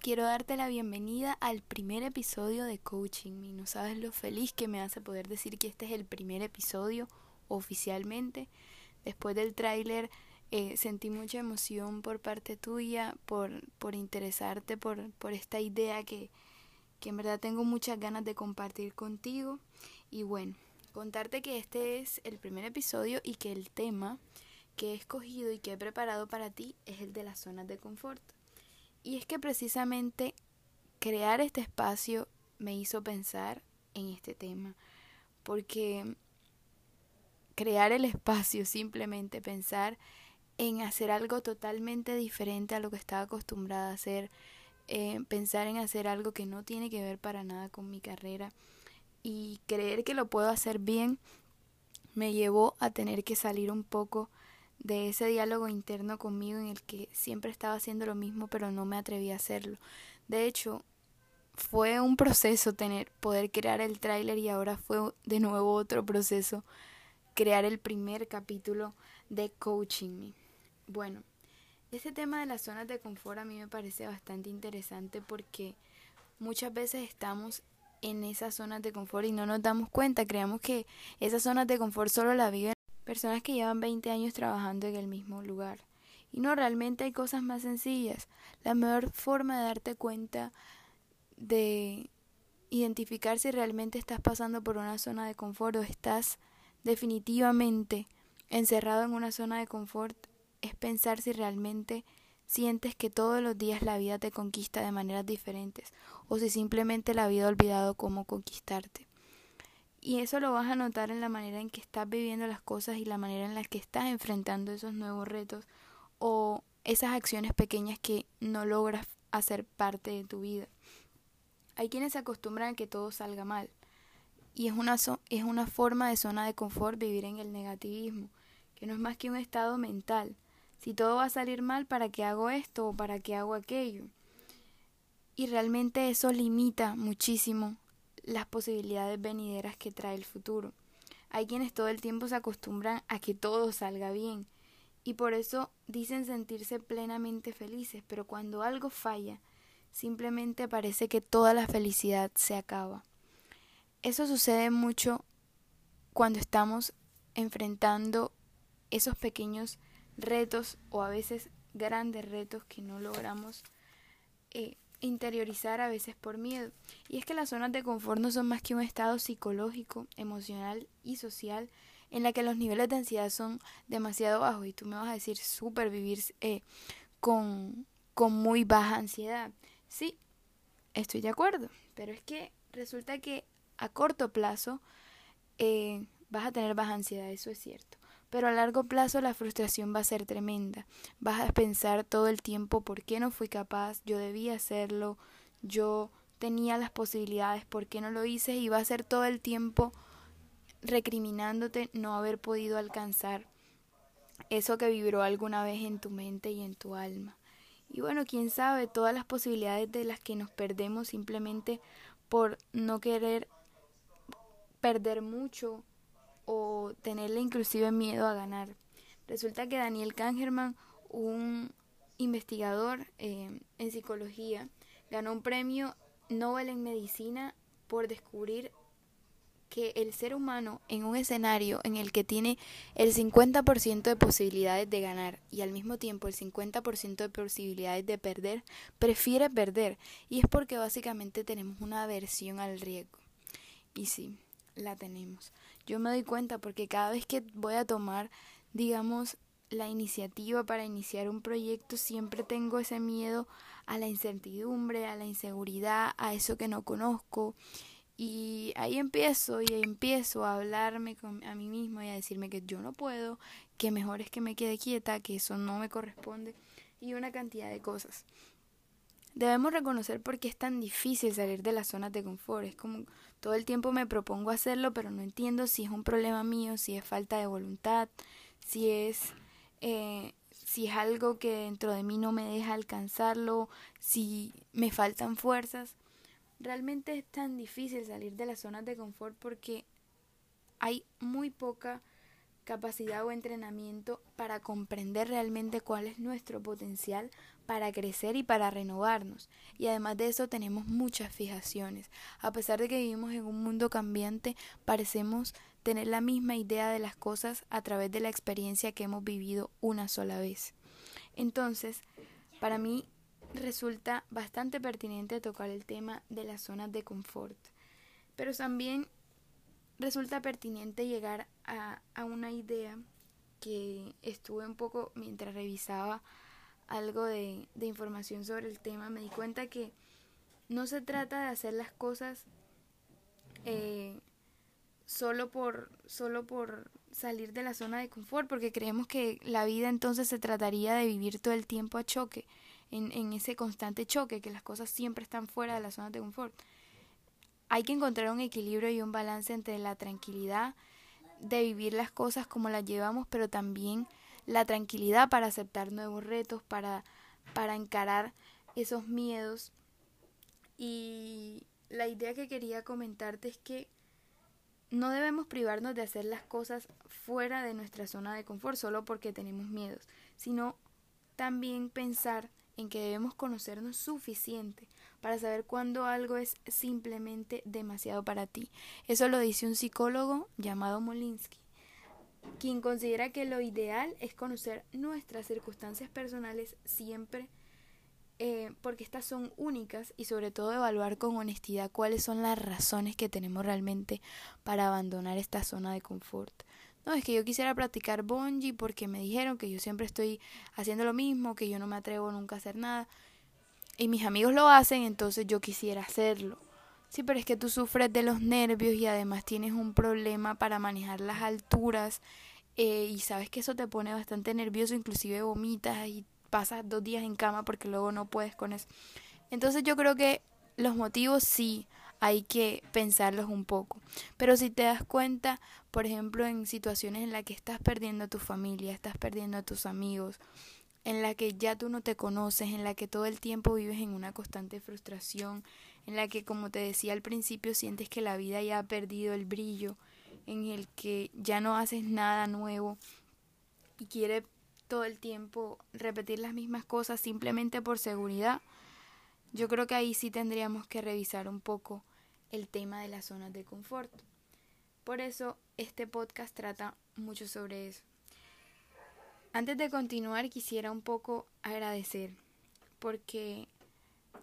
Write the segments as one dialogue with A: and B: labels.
A: Quiero darte la bienvenida al primer episodio de Coaching Me. No sabes lo feliz que me hace poder decir que este es el primer episodio oficialmente. Después del tráiler eh, sentí mucha emoción por parte tuya, por, por interesarte por, por esta idea que, que en verdad tengo muchas ganas de compartir contigo. Y bueno, contarte que este es el primer episodio y que el tema que he escogido y que he preparado para ti es el de las zonas de confort. Y es que precisamente crear este espacio me hizo pensar en este tema, porque crear el espacio, simplemente pensar en hacer algo totalmente diferente a lo que estaba acostumbrada a hacer, eh, pensar en hacer algo que no tiene que ver para nada con mi carrera y creer que lo puedo hacer bien, me llevó a tener que salir un poco de ese diálogo interno conmigo en el que siempre estaba haciendo lo mismo pero no me atreví a hacerlo. De hecho, fue un proceso tener poder crear el tráiler y ahora fue de nuevo otro proceso crear el primer capítulo de Coaching Me. Bueno, este tema de las zonas de confort a mí me parece bastante interesante porque muchas veces estamos en esas zonas de confort y no nos damos cuenta, creemos que esas zonas de confort solo la viven personas que llevan 20 años trabajando en el mismo lugar. Y no, realmente hay cosas más sencillas. La mejor forma de darte cuenta de identificar si realmente estás pasando por una zona de confort o estás definitivamente encerrado en una zona de confort es pensar si realmente sientes que todos los días la vida te conquista de maneras diferentes o si simplemente la vida ha olvidado cómo conquistarte. Y eso lo vas a notar en la manera en que estás viviendo las cosas y la manera en la que estás enfrentando esos nuevos retos o esas acciones pequeñas que no logras hacer parte de tu vida. Hay quienes se acostumbran a que todo salga mal y es una, es una forma de zona de confort vivir en el negativismo, que no es más que un estado mental. Si todo va a salir mal, ¿para qué hago esto o para qué hago aquello? Y realmente eso limita muchísimo las posibilidades venideras que trae el futuro. Hay quienes todo el tiempo se acostumbran a que todo salga bien y por eso dicen sentirse plenamente felices, pero cuando algo falla, simplemente parece que toda la felicidad se acaba. Eso sucede mucho cuando estamos enfrentando esos pequeños retos o a veces grandes retos que no logramos eh, interiorizar a veces por miedo. Y es que las zonas de confort no son más que un estado psicológico, emocional y social en la que los niveles de ansiedad son demasiado bajos. Y tú me vas a decir, súper vivir eh, con, con muy baja ansiedad. Sí, estoy de acuerdo, pero es que resulta que a corto plazo eh, vas a tener baja ansiedad, eso es cierto pero a largo plazo la frustración va a ser tremenda. Vas a pensar todo el tiempo por qué no fui capaz, yo debía hacerlo, yo tenía las posibilidades, por qué no lo hice y va a ser todo el tiempo recriminándote no haber podido alcanzar eso que vibró alguna vez en tu mente y en tu alma. Y bueno, quién sabe, todas las posibilidades de las que nos perdemos simplemente por no querer perder mucho o tenerle inclusive miedo a ganar. Resulta que Daniel Kahneman, un investigador eh, en psicología, ganó un premio Nobel en medicina por descubrir que el ser humano en un escenario en el que tiene el 50% de posibilidades de ganar y al mismo tiempo el 50% de posibilidades de perder, prefiere perder. Y es porque básicamente tenemos una aversión al riesgo. Y sí, la tenemos. Yo me doy cuenta porque cada vez que voy a tomar, digamos, la iniciativa para iniciar un proyecto, siempre tengo ese miedo a la incertidumbre, a la inseguridad, a eso que no conozco. Y ahí empiezo y empiezo a hablarme a mí mismo y a decirme que yo no puedo, que mejor es que me quede quieta, que eso no me corresponde y una cantidad de cosas. Debemos reconocer por qué es tan difícil salir de las zonas de confort. Es como todo el tiempo me propongo hacerlo, pero no entiendo si es un problema mío, si es falta de voluntad, si es, eh, si es algo que dentro de mí no me deja alcanzarlo, si me faltan fuerzas. Realmente es tan difícil salir de las zonas de confort porque hay muy poca capacidad o entrenamiento para comprender realmente cuál es nuestro potencial para crecer y para renovarnos. Y además de eso tenemos muchas fijaciones. A pesar de que vivimos en un mundo cambiante, parecemos tener la misma idea de las cosas a través de la experiencia que hemos vivido una sola vez. Entonces, para mí resulta bastante pertinente tocar el tema de las zonas de confort, pero también resulta pertinente llegar a, una idea que estuve un poco mientras revisaba algo de, información sobre el tema, me di cuenta que no se trata de hacer las cosas eh, solo por solo por salir de la zona de confort, porque creemos que la vida entonces se trataría de vivir todo el tiempo a choque, en, en ese constante choque, que las cosas siempre están fuera de la zona de confort. Hay que encontrar un equilibrio y un balance entre la tranquilidad de vivir las cosas como las llevamos, pero también la tranquilidad para aceptar nuevos retos, para, para encarar esos miedos. Y la idea que quería comentarte es que no debemos privarnos de hacer las cosas fuera de nuestra zona de confort solo porque tenemos miedos, sino también pensar en que debemos conocernos suficiente para saber cuándo algo es simplemente demasiado para ti. Eso lo dice un psicólogo llamado Molinsky, quien considera que lo ideal es conocer nuestras circunstancias personales siempre eh, porque estas son únicas y sobre todo evaluar con honestidad cuáles son las razones que tenemos realmente para abandonar esta zona de confort. No, es que yo quisiera practicar bungee porque me dijeron que yo siempre estoy haciendo lo mismo, que yo no me atrevo nunca a hacer nada. Y mis amigos lo hacen, entonces yo quisiera hacerlo. Sí, pero es que tú sufres de los nervios y además tienes un problema para manejar las alturas eh, y sabes que eso te pone bastante nervioso, inclusive vomitas y pasas dos días en cama porque luego no puedes con eso. Entonces yo creo que los motivos sí hay que pensarlos un poco. Pero si te das cuenta, por ejemplo, en situaciones en las que estás perdiendo a tu familia, estás perdiendo a tus amigos, en la que ya tú no te conoces, en la que todo el tiempo vives en una constante frustración, en la que, como te decía al principio, sientes que la vida ya ha perdido el brillo, en el que ya no haces nada nuevo y quiere todo el tiempo repetir las mismas cosas simplemente por seguridad, yo creo que ahí sí tendríamos que revisar un poco el tema de las zonas de confort. Por eso este podcast trata mucho sobre eso. Antes de continuar quisiera un poco agradecer porque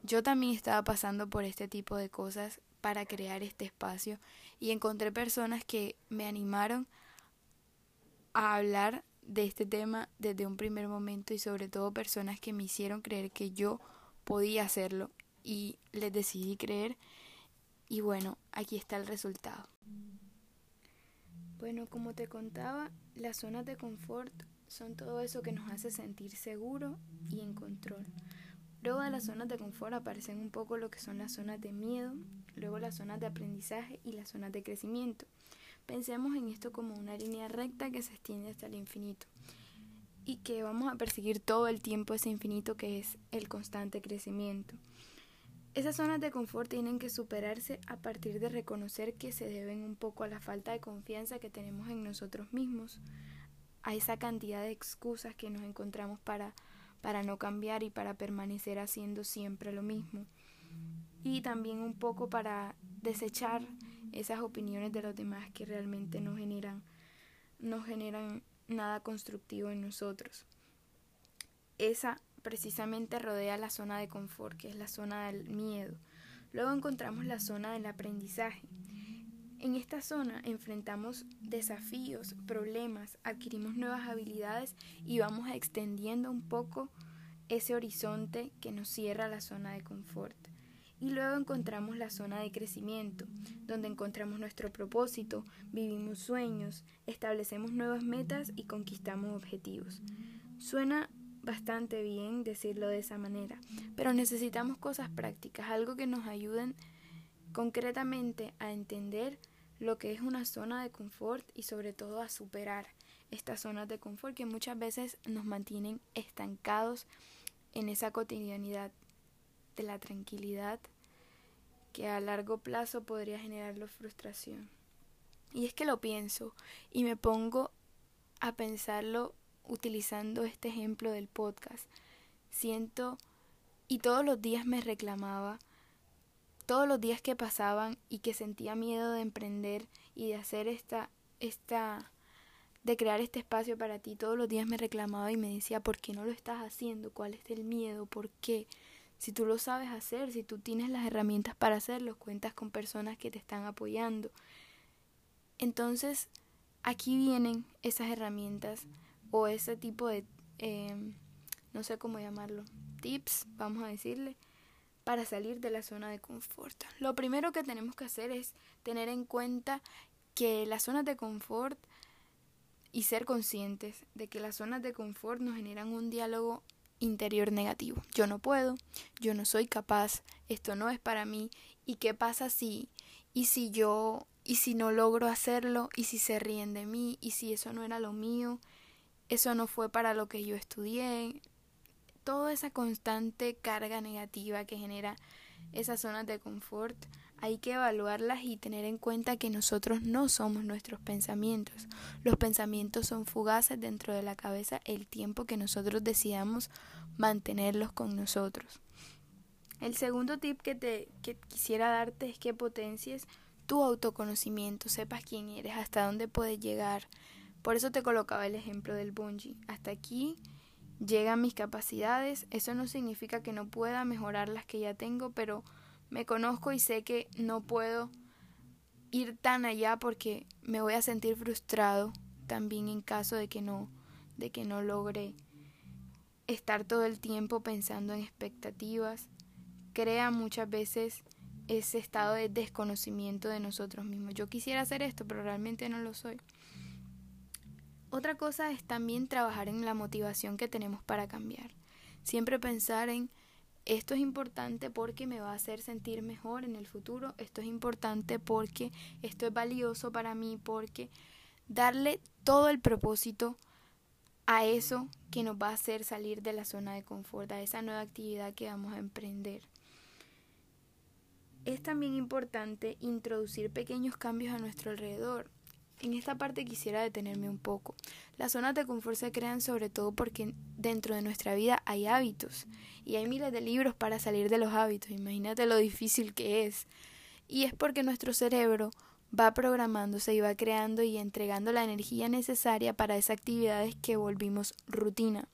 A: yo también estaba pasando por este tipo de cosas para crear este espacio y encontré personas que me animaron a hablar de este tema desde un primer momento y sobre todo personas que me hicieron creer que yo podía hacerlo y les decidí creer y bueno, aquí está el resultado. Bueno, como te contaba, las zonas de confort son todo eso que nos hace sentir seguro y en control. Luego de las zonas de confort aparecen un poco lo que son las zonas de miedo, luego las zonas de aprendizaje y las zonas de crecimiento. Pensemos en esto como una línea recta que se extiende hasta el infinito y que vamos a perseguir todo el tiempo ese infinito que es el constante crecimiento. Esas zonas de confort tienen que superarse a partir de reconocer que se deben un poco a la falta de confianza que tenemos en nosotros mismos, a esa cantidad de excusas que nos encontramos para, para no cambiar y para permanecer haciendo siempre lo mismo. Y también un poco para desechar esas opiniones de los demás que realmente no generan, no generan nada constructivo en nosotros. Esa precisamente rodea la zona de confort, que es la zona del miedo. Luego encontramos la zona del aprendizaje. En esta zona enfrentamos desafíos, problemas, adquirimos nuevas habilidades y vamos extendiendo un poco ese horizonte que nos cierra la zona de confort. Y luego encontramos la zona de crecimiento, donde encontramos nuestro propósito, vivimos sueños, establecemos nuevas metas y conquistamos objetivos. Suena bastante bien decirlo de esa manera, pero necesitamos cosas prácticas, algo que nos ayuden concretamente a entender lo que es una zona de confort y sobre todo a superar estas zonas de confort que muchas veces nos mantienen estancados en esa cotidianidad de la tranquilidad que a largo plazo podría generarlo frustración. Y es que lo pienso y me pongo a pensarlo utilizando este ejemplo del podcast. Siento y todos los días me reclamaba, todos los días que pasaban y que sentía miedo de emprender y de hacer esta, esta, de crear este espacio para ti, todos los días me reclamaba y me decía, ¿por qué no lo estás haciendo? ¿Cuál es el miedo? ¿Por qué? Si tú lo sabes hacer, si tú tienes las herramientas para hacerlo, cuentas con personas que te están apoyando. Entonces, aquí vienen esas herramientas o ese tipo de, em, no sé cómo llamarlo, tips, vamos a decirle, para salir de la zona de confort. Lo primero que tenemos que hacer es tener en cuenta que las zonas de confort y ser conscientes de que las zonas de confort nos generan un diálogo interior negativo. Yo no puedo, yo no soy capaz, esto no es para mí. ¿Y qué pasa si? ¿Y si yo? ¿Y si no logro hacerlo? ¿Y si se ríen de mí? ¿Y si eso no era lo mío? ¿Eso no fue para lo que yo estudié? Toda esa constante carga negativa que genera esas zonas de confort hay que evaluarlas y tener en cuenta que nosotros no somos nuestros pensamientos. Los pensamientos son fugaces dentro de la cabeza el tiempo que nosotros decidamos mantenerlos con nosotros. El segundo tip que te quisiera darte es que potencies tu autoconocimiento, sepas quién eres, hasta dónde puedes llegar. Por eso te colocaba el ejemplo del bungee. Hasta aquí llegan mis capacidades. Eso no significa que no pueda mejorar las que ya tengo, pero me conozco y sé que no puedo ir tan allá porque me voy a sentir frustrado también en caso de que no de que no logre estar todo el tiempo pensando en expectativas crea muchas veces ese estado de desconocimiento de nosotros mismos. Yo quisiera hacer esto, pero realmente no lo soy. Otra cosa es también trabajar en la motivación que tenemos para cambiar. Siempre pensar en esto es importante porque me va a hacer sentir mejor en el futuro, esto es importante porque esto es valioso para mí, porque darle todo el propósito a eso que nos va a hacer salir de la zona de confort, a esa nueva actividad que vamos a emprender. Es también importante introducir pequeños cambios a nuestro alrededor. En esta parte quisiera detenerme un poco. Las zonas de confort se crean sobre todo porque dentro de nuestra vida hay hábitos y hay miles de libros para salir de los hábitos. Imagínate lo difícil que es. Y es porque nuestro cerebro va programándose y va creando y entregando la energía necesaria para esas actividades que volvimos rutina.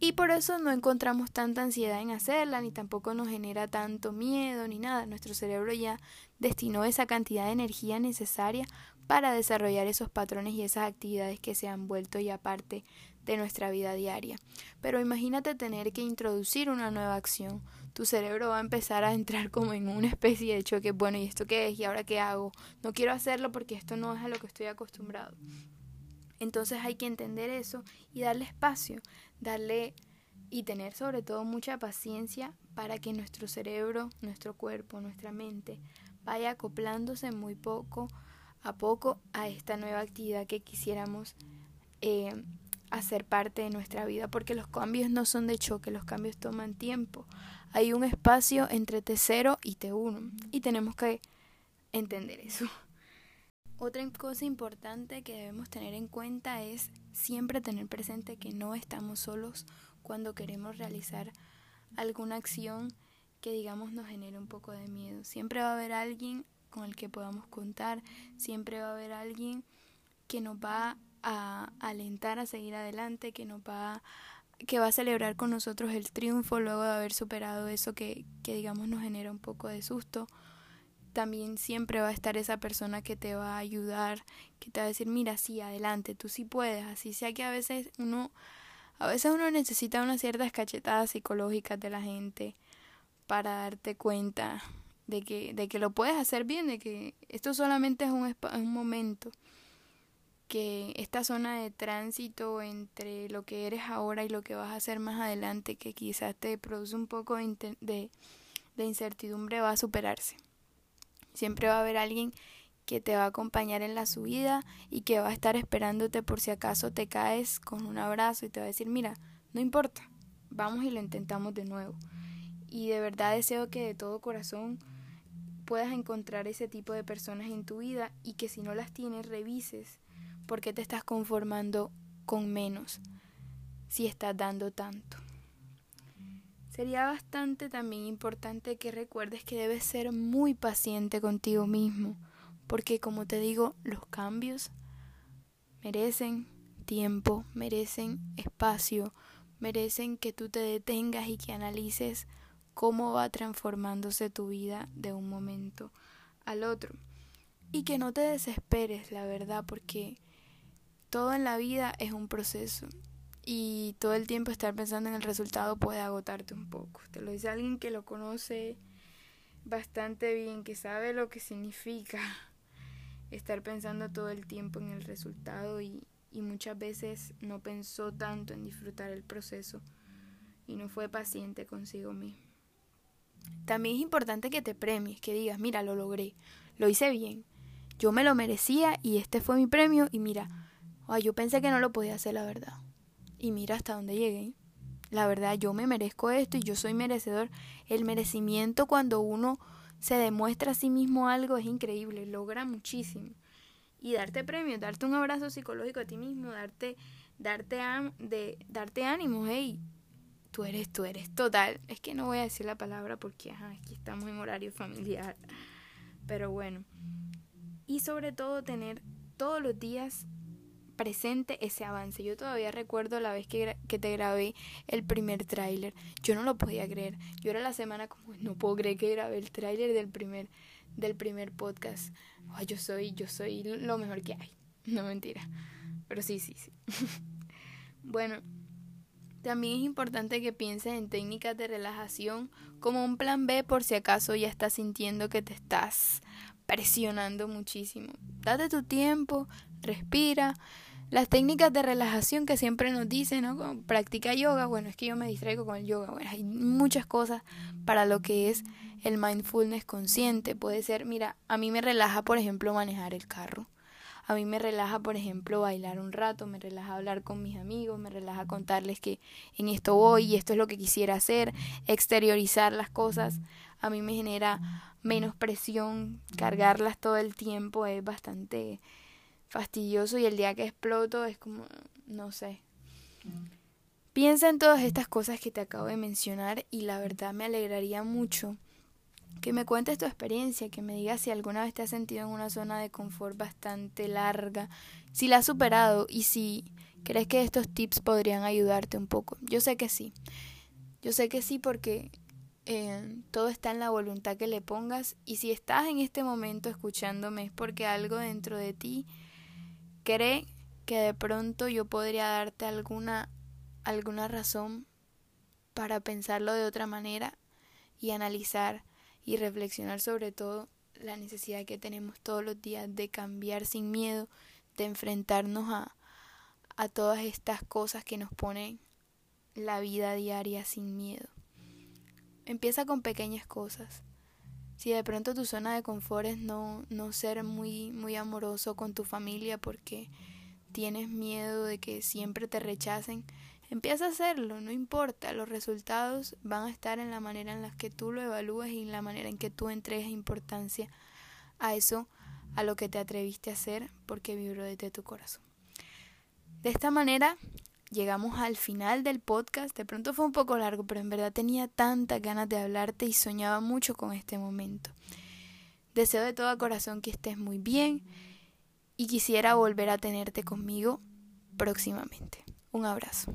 A: Y por eso no encontramos tanta ansiedad en hacerla, ni tampoco nos genera tanto miedo, ni nada. Nuestro cerebro ya destinó esa cantidad de energía necesaria para desarrollar esos patrones y esas actividades que se han vuelto ya parte de nuestra vida diaria. Pero imagínate tener que introducir una nueva acción. Tu cerebro va a empezar a entrar como en una especie de choque. Bueno, ¿y esto qué es? ¿Y ahora qué hago? No quiero hacerlo porque esto no es a lo que estoy acostumbrado. Entonces hay que entender eso y darle espacio, darle y tener sobre todo mucha paciencia para que nuestro cerebro, nuestro cuerpo, nuestra mente vaya acoplándose muy poco a poco a esta nueva actividad que quisiéramos eh, hacer parte de nuestra vida, porque los cambios no son de choque, los cambios toman tiempo. Hay un espacio entre T0 y T1 y tenemos que entender eso. Otra cosa importante que debemos tener en cuenta es siempre tener presente que no estamos solos cuando queremos realizar alguna acción que digamos nos genere un poco de miedo. Siempre va a haber alguien con el que podamos contar, siempre va a haber alguien que nos va a alentar a seguir adelante, que nos va que va a celebrar con nosotros el triunfo luego de haber superado eso que, que digamos nos genera un poco de susto. También siempre va a estar esa persona que te va a ayudar, que te va a decir, mira, sí, adelante, tú sí puedes, así sea que a veces uno, a veces uno necesita unas ciertas cachetadas psicológicas de la gente para darte cuenta de que, de que lo puedes hacer bien, de que esto solamente es un, un momento, que esta zona de tránsito entre lo que eres ahora y lo que vas a hacer más adelante, que quizás te produce un poco de, de, de incertidumbre, va a superarse. Siempre va a haber alguien que te va a acompañar en la subida y que va a estar esperándote por si acaso te caes con un abrazo y te va a decir, mira, no importa, vamos y lo intentamos de nuevo. Y de verdad deseo que de todo corazón puedas encontrar ese tipo de personas en tu vida y que si no las tienes revises por qué te estás conformando con menos si estás dando tanto. Sería bastante también importante que recuerdes que debes ser muy paciente contigo mismo, porque como te digo, los cambios merecen tiempo, merecen espacio, merecen que tú te detengas y que analices cómo va transformándose tu vida de un momento al otro. Y que no te desesperes, la verdad, porque todo en la vida es un proceso y todo el tiempo estar pensando en el resultado puede agotarte un poco. Te lo dice alguien que lo conoce bastante bien, que sabe lo que significa estar pensando todo el tiempo en el resultado y, muchas veces no pensó tanto en disfrutar el proceso y no fue paciente consigo mismo. También es importante que te premies, que digas, mira, lo logré, lo hice bien, yo me lo merecía y este fue mi premio y mira, yo pensé que no lo podía hacer la verdad y mira hasta dónde llegué. La verdad, yo me merezco esto y yo soy merecedor. El merecimiento cuando uno se demuestra a sí mismo algo es increíble, logra muchísimo. Y darte premio, darte un abrazo psicológico a ti mismo, darte, darte, de, darte ánimo, hey, tú eres, tú eres total. Es que no voy a decir la palabra porque aquí estamos en horario familiar. Pero bueno. Y sobre todo tener todos los días presente ese avance. Yo todavía recuerdo la vez que, que te grabé el primer tráiler. Yo no lo podía creer. Yo era la semana como, no puedo creer que grabé el tráiler del primer, del primer podcast. yo soy, yo soy lo mejor que hay. No mentira. Pero sí, sí, sí. bueno, también es importante que pienses en técnicas de relajación como un plan B por si acaso ya estás sintiendo que te estás presionando muchísimo. Date tu tiempo, respira, las técnicas de relajación que siempre nos dicen, ¿no? Practica yoga, bueno, es que yo me distraigo con el yoga, bueno, hay muchas cosas para lo que es el mindfulness consciente. Puede ser, mira, a mí me relaja, por ejemplo, manejar el carro. A mí me relaja, por ejemplo, bailar un rato, me relaja hablar con mis amigos, me relaja contarles que en esto voy y esto es lo que quisiera hacer, exteriorizar las cosas. A mí me genera menos presión, cargarlas todo el tiempo es bastante fastidioso y el día que exploto es como, no sé. Piensa en todas estas cosas que te acabo de mencionar y la verdad me alegraría mucho que me cuentes tu experiencia, que me digas si alguna vez te has sentido en una zona de confort bastante larga, si la has superado y si crees que estos tips podrían ayudarte un poco. Yo sé que sí. Yo sé que sí porque eh, todo está en la voluntad que le pongas y si estás en este momento escuchándome es porque algo dentro de ti cree que de pronto yo podría darte alguna alguna razón para pensarlo de otra manera y analizar y reflexionar sobre todo la necesidad que tenemos todos los días de cambiar sin miedo, de enfrentarnos a, a todas estas cosas que nos ponen la vida diaria sin miedo. Empieza con pequeñas cosas. Si de pronto tu zona de confort es no, no ser muy, muy amoroso con tu familia porque tienes miedo de que siempre te rechacen, empieza a hacerlo, no importa, los resultados van a estar en la manera en la que tú lo evalúes y en la manera en que tú entregues importancia a eso, a lo que te atreviste a hacer porque vibró desde tu corazón. De esta manera llegamos al final del podcast. De pronto fue un poco largo, pero en verdad tenía tantas ganas de hablarte y soñaba mucho con este momento. Deseo de todo corazón que estés muy bien y quisiera volver a tenerte conmigo próximamente. Un abrazo.